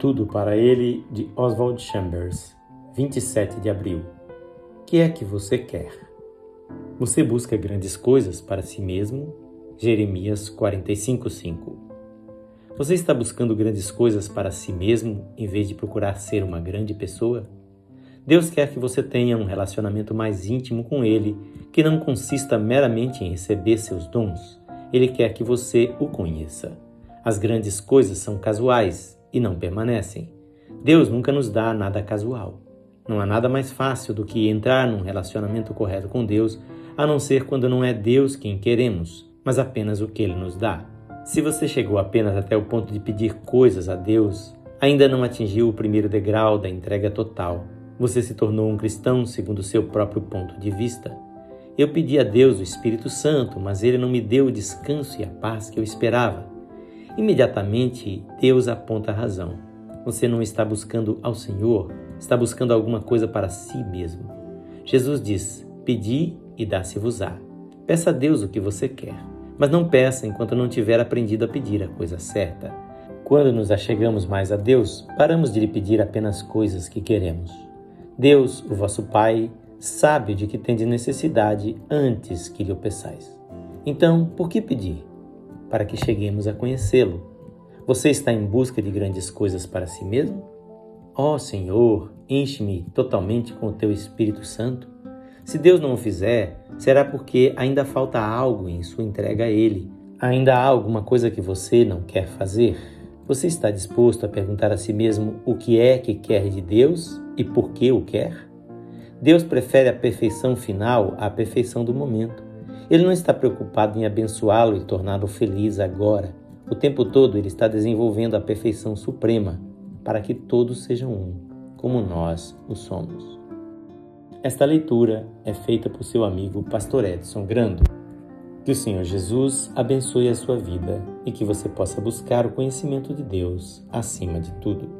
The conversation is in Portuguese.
Tudo para ele de Oswald Chambers, 27 de abril. Que é que você quer? Você busca grandes coisas para si mesmo? Jeremias 45:5. Você está buscando grandes coisas para si mesmo em vez de procurar ser uma grande pessoa? Deus quer que você tenha um relacionamento mais íntimo com ele, que não consista meramente em receber seus dons. Ele quer que você o conheça. As grandes coisas são casuais e não permanecem. Deus nunca nos dá nada casual. Não há nada mais fácil do que entrar num relacionamento correto com Deus, a não ser quando não é Deus quem queremos, mas apenas o que Ele nos dá. Se você chegou apenas até o ponto de pedir coisas a Deus, ainda não atingiu o primeiro degrau da entrega total. Você se tornou um cristão segundo seu próprio ponto de vista. Eu pedi a Deus o Espírito Santo, mas ele não me deu o descanso e a paz que eu esperava. Imediatamente, Deus aponta a razão. Você não está buscando ao Senhor, está buscando alguma coisa para si mesmo. Jesus diz: Pedi e dá-se-vos-á. Peça a Deus o que você quer, mas não peça enquanto não tiver aprendido a pedir a coisa certa. Quando nos achegamos mais a Deus, paramos de lhe pedir apenas coisas que queremos. Deus, o vosso Pai, sabe de que tendes necessidade antes que lhe o peçais. Então, por que pedir? Para que cheguemos a conhecê-lo. Você está em busca de grandes coisas para si mesmo? Ó oh, Senhor, enche-me totalmente com o teu Espírito Santo. Se Deus não o fizer, será porque ainda falta algo em sua entrega a Ele. Ainda há alguma coisa que você não quer fazer? Você está disposto a perguntar a si mesmo o que é que quer de Deus e por que o quer? Deus prefere a perfeição final à perfeição do momento. Ele não está preocupado em abençoá-lo e torná-lo feliz agora. O tempo todo ele está desenvolvendo a perfeição suprema para que todos sejam um, como nós o somos. Esta leitura é feita por seu amigo Pastor Edson Grando. Que o Senhor Jesus abençoe a sua vida e que você possa buscar o conhecimento de Deus acima de tudo.